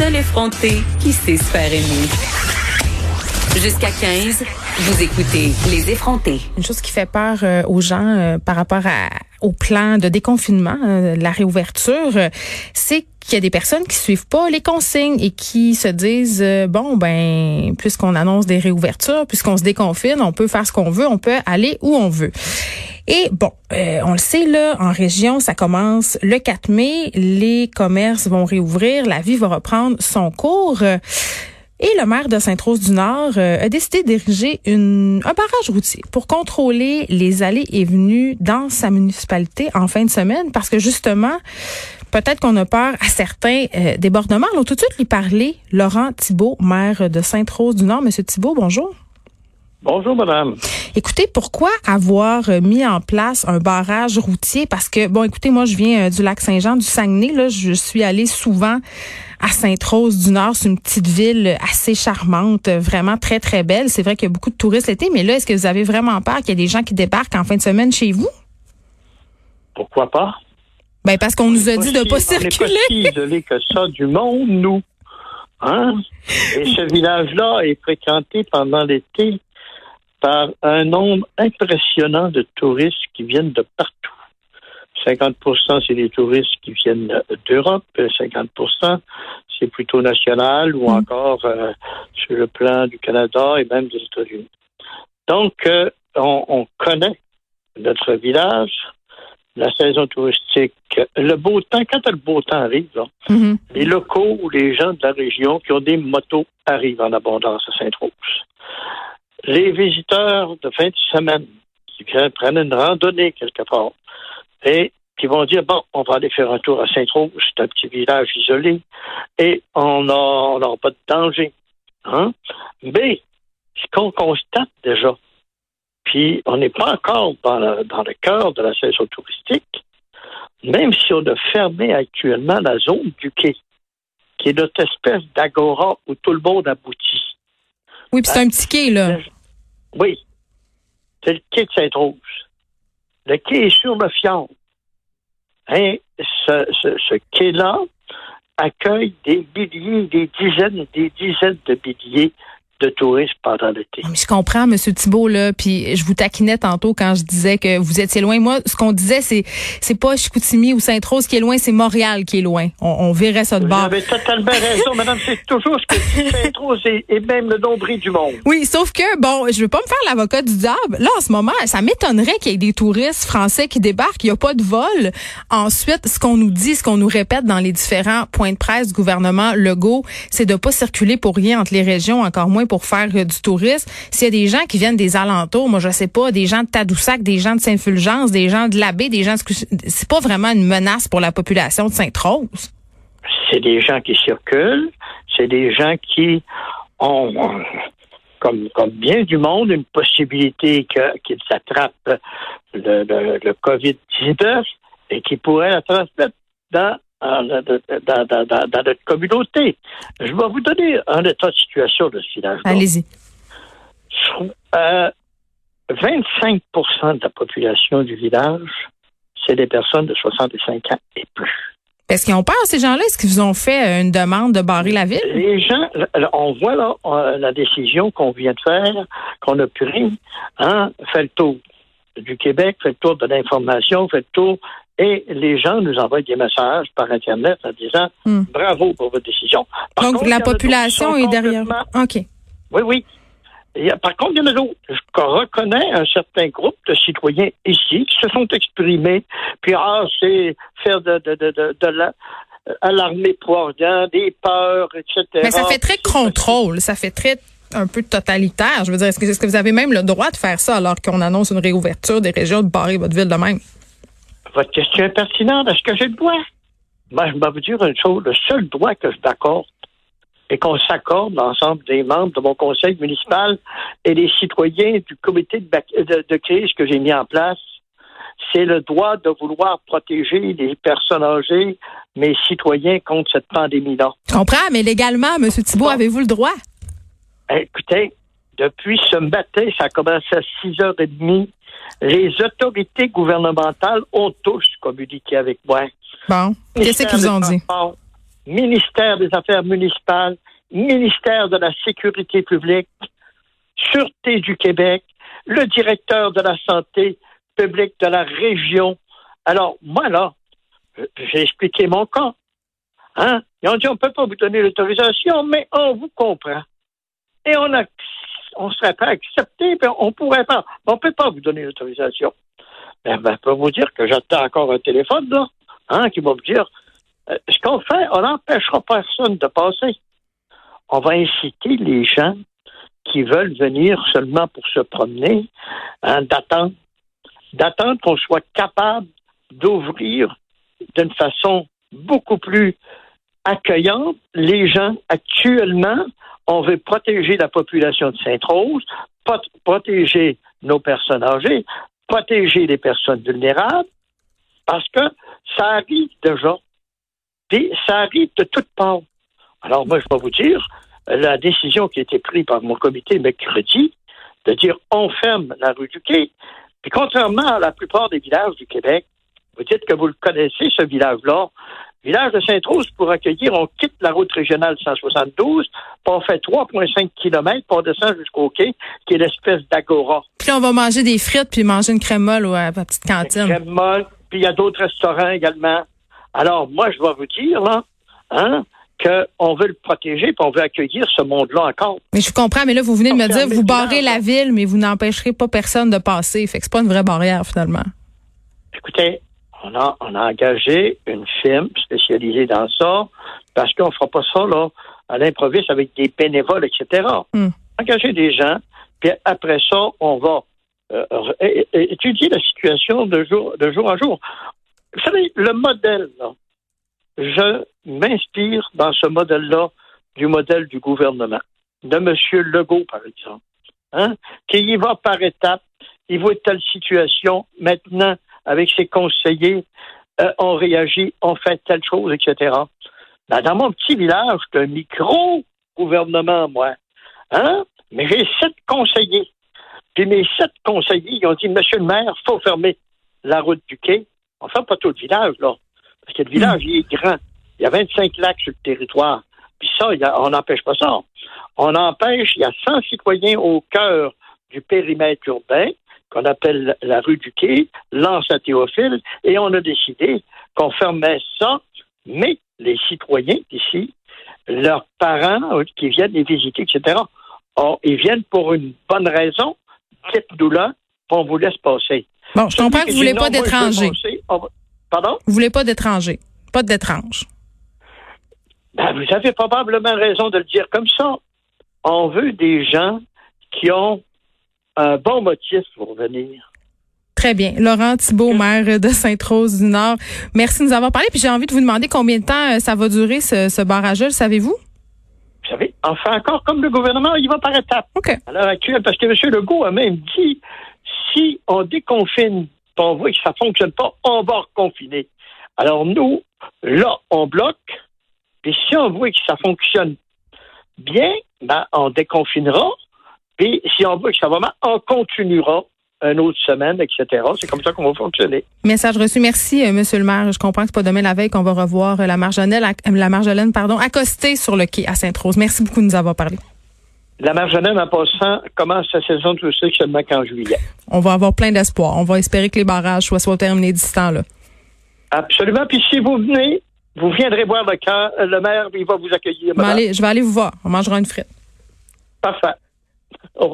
seul effronté qui sait se faire aimer? Jusqu'à 15, vous écoutez Les effrontés. Une chose qui fait peur euh, aux gens euh, par rapport à, au plan de déconfinement, euh, la réouverture, c'est qu'il y a des personnes qui suivent pas les consignes et qui se disent bon ben puisqu'on annonce des réouvertures, puisqu'on se déconfine, on peut faire ce qu'on veut, on peut aller où on veut. Et bon, on le sait là, en région, ça commence le 4 mai, les commerces vont réouvrir, la vie va reprendre son cours. Et le maire de Sainte-Rose-du-Nord a décidé d'ériger un barrage routier pour contrôler les allées et venues dans sa municipalité en fin de semaine parce que justement, peut-être qu'on a peur à certains euh, débordements. Alors tout de lui parler, Laurent Thibault, maire de Sainte-Rose-du-Nord. Monsieur Thibault, bonjour. Bonjour, madame. Écoutez, pourquoi avoir mis en place un barrage routier? Parce que, bon, écoutez, moi, je viens euh, du lac Saint-Jean, du Saguenay. Là, je suis allée souvent à Sainte-Rose-du-Nord. C'est une petite ville assez charmante, vraiment très, très belle. C'est vrai qu'il y a beaucoup de touristes l'été, mais là, est-ce que vous avez vraiment peur qu'il y ait des gens qui débarquent en fin de semaine chez vous? Pourquoi pas? Ben, parce qu'on nous a dit de pas circuler. On n'est pas si isolé que ça du monde, nous. Hein? Et ce village-là est fréquenté pendant l'été par un nombre impressionnant de touristes qui viennent de partout. 50% c'est des touristes qui viennent d'Europe, 50% c'est plutôt national ou encore euh, sur le plan du Canada et même des États-Unis. Donc, euh, on, on, connaît notre village, la saison touristique, le beau temps. Quand le beau temps arrive, là, mm -hmm. les locaux ou les gens de la région qui ont des motos arrivent en abondance à Sainte-Rose les visiteurs de fin de semaine qui prennent une randonnée quelque part et qui vont dire bon, on va aller faire un tour à Saint-Rose, c'est un petit village isolé et on n'aura pas de danger. Hein? Mais ce qu'on constate déjà, puis on n'est pas encore dans dans le cœur de la saison touristique, même si on a fermé actuellement la zone du quai, qui est notre espèce d'agora où tout le monde aboutit. Oui, puis c'est un petit quai, là. Oui. C'est le quai de Sainte-Rose. Le quai est sur le fion. Hein? Ce, ce, ce quai-là accueille des milliers, des dizaines, des dizaines de milliers de touristes pendant l'été. Je comprends, M. Thibault, là, puis je vous taquinais tantôt quand je disais que vous étiez loin. Moi, ce qu'on disait, c'est c'est pas Chicoutimi ou Sainte-Rose qui est loin, c'est Montréal qui est loin. On, on verrait ça de bord. Vous avez totalement raison, madame. C'est toujours ce que dit Sainte-Rose et, et, même le nombril du monde. Oui, sauf que, bon, je veux pas me faire l'avocat du diable. Là, en ce moment, ça m'étonnerait qu'il y ait des touristes français qui débarquent. Il n'y a pas de vol. Ensuite, ce qu'on nous dit, ce qu'on nous répète dans les différents points de presse du gouvernement Legault, c'est de pas circuler pour rien entre les régions, encore moins pour faire euh, du tourisme. S'il y a des gens qui viennent des alentours, moi je sais pas, des gens de Tadoussac, des gens de Saint-Fulgence, des gens de l'Abbé, des gens de... c'est pas vraiment une menace pour la population de Sainte-Rose. C'est des gens qui circulent, c'est des gens qui ont comme, comme bien du monde, une possibilité qu'ils attrapent le, le, le COVID-19 et qui pourraient la transmettre dans dans, dans, dans, dans, notre communauté. Je vais vous donner un état de situation de ce village. Allez-y. Euh, 25 de la population du village, c'est des personnes de 65 ans et plus. Est-ce qu'ils ont peur, ces gens-là? Est-ce qu'ils ont fait une demande de barrer la ville? Les gens, on voit là la décision qu'on vient de faire, qu'on a prise, hein, fait le tour du Québec, fait le tour de l'information, fait le tour et les gens nous envoient des messages par Internet en disant hmm. bravo pour votre décision. Par Donc, contre, la population est derrière. OK. Oui, oui. Par contre, il y en a d'autres. Je reconnais un certain groupe de citoyens ici qui se sont exprimés. Puis, ah, c'est faire de, de, de, de, de la rien, des peurs, etc. Mais ça fait très contrôle. Ça fait très un peu totalitaire. Je veux dire, est-ce que, est que vous avez même le droit de faire ça alors qu'on annonce une réouverture des régions, de barrer votre ville de même? Votre question est pertinente. Est-ce que j'ai le droit? Moi, je vais vous dire une chose. Le seul droit que je m'accorde et qu'on s'accorde l'ensemble des membres de mon conseil municipal et des citoyens du comité de, de, de crise que j'ai mis en place, c'est le droit de vouloir protéger les personnes âgées, mes citoyens, contre cette pandémie-là. Je comprends, mais légalement, M. Thibault, avez-vous le droit? Écoutez, depuis ce matin, ça a commencé à 6h30 les autorités gouvernementales ont tous communiqué avec moi. Bon, qu'est-ce qu'ils ont dit? ministère des Affaires municipales, ministère de la Sécurité publique, Sûreté du Québec, le directeur de la santé publique de la région. Alors, moi, là, j'ai expliqué mon cas. Hein? Ils ont dit, on ne peut pas vous donner l'autorisation, mais on vous comprend. Et on a, on serait pas accepté, mais on pourrait pas. On ne peut pas vous donner l'autorisation. Ben, ben, je peux vous dire que j'attends encore un téléphone, hein, qui va me dire, euh, ce qu'on fait, on n'empêchera personne de passer. On va inciter les gens qui veulent venir seulement pour se promener, hein, d'attendre qu'on soit capable d'ouvrir d'une façon beaucoup plus accueillante les gens actuellement. On veut protéger la population de Sainte-Rose, protéger nos personnes âgées, protéger les personnes vulnérables, parce que ça arrive déjà. Puis ça arrive de toutes parts. Alors moi, je vais vous dire, la décision qui a été prise par mon comité mercredi, de dire on ferme la rue du Quai, puis contrairement à la plupart des villages du Québec, vous dites que vous le connaissez, ce village-là. Village de Sainte-Rose, pour accueillir, on quitte la route régionale 172, puis on fait 3,5 km, puis on descend jusqu'au quai, qui est l'espèce d'agora. Puis on va manger des frites, puis manger une crème molle à la petite cantine. Une crème molle, puis il y a d'autres restaurants également. Alors, moi, je vais vous dire, là, hein, qu'on veut le protéger, puis on veut accueillir ce monde-là encore. Mais je comprends, mais là, vous venez de me dire, vous barrez la ville, mais vous n'empêcherez pas personne de passer. Fait que c'est pas une vraie barrière, finalement. Écoutez, on a, on a engagé une firme spécialisée dans ça, parce qu'on ne fera pas ça là, à l'improviste avec des bénévoles, etc. Hmm. Engager des gens, puis après ça, on va euh, étudier la situation de jour, de jour en jour. Vous savez, le modèle, là, je m'inspire dans ce modèle-là du modèle du gouvernement, de M. Legault, par exemple, hein, qui y va par étapes, il voit telle situation, maintenant, avec ses conseillers, euh, on réagit, on fait telle chose, etc. Ben, dans mon petit village, c'est un micro-gouvernement, moi. Hein? Mais j'ai sept conseillers. Puis mes sept conseillers, ils ont dit, Monsieur le maire, faut fermer la route du quai. On fait pas tout le village, là. Parce que le village, il est grand. Il y a 25 lacs sur le territoire. Puis ça, on n'empêche pas ça. On empêche, il y a 100 citoyens au cœur du périmètre urbain qu'on appelle la rue du Quai, lance à Théophile, et on a décidé qu'on fermait ça, mais les citoyens ici, leurs parents euh, qui viennent les visiter, etc., oh, ils viennent pour une bonne raison, dites-nous là, on vous laisse passer. Bon, je comprends que vous ne voulez pas d'étrangers. Pardon? Vous voulez pas d'étrangers, pas d'étranges. Ben, vous avez probablement raison de le dire comme ça. On veut des gens qui ont un bon motif pour venir. Très bien. Laurent Thibault, maire de Sainte-Rose-du-Nord, merci de nous avoir parlé. Puis j'ai envie de vous demander combien de temps euh, ça va durer, ce, barrage le savez-vous? Vous savez, enfin encore comme le gouvernement, il va par étapes. OK. À l'heure actuelle, parce que M. Legault a même dit, si on déconfine, on voit que ça ne fonctionne pas, on va reconfiner. Alors nous, là, on bloque. Puis si on voit que ça fonctionne bien, ben, on déconfinera. Puis, si on veut que ça va mal, on continuera une autre semaine, etc. C'est comme ça qu'on va fonctionner. Message reçu. Merci, euh, Monsieur le maire. Je comprends que c'est pas demain la veille qu'on va revoir euh, la Marjolaine, la Marjolaine, pardon, accostée sur le quai à Sainte-Rose. Merci beaucoup de nous avoir parlé. La Marjolaine, en passant, commence sa saison touristique seulement qu'en juillet. On va avoir plein d'espoir. On va espérer que les barrages soient, soient terminés d'ici temps-là. Absolument. Puis si vous venez, vous viendrez voir le camp. Le maire, il va vous accueillir. je vais aller vous voir. On mangera une frite. Parfait. Oh.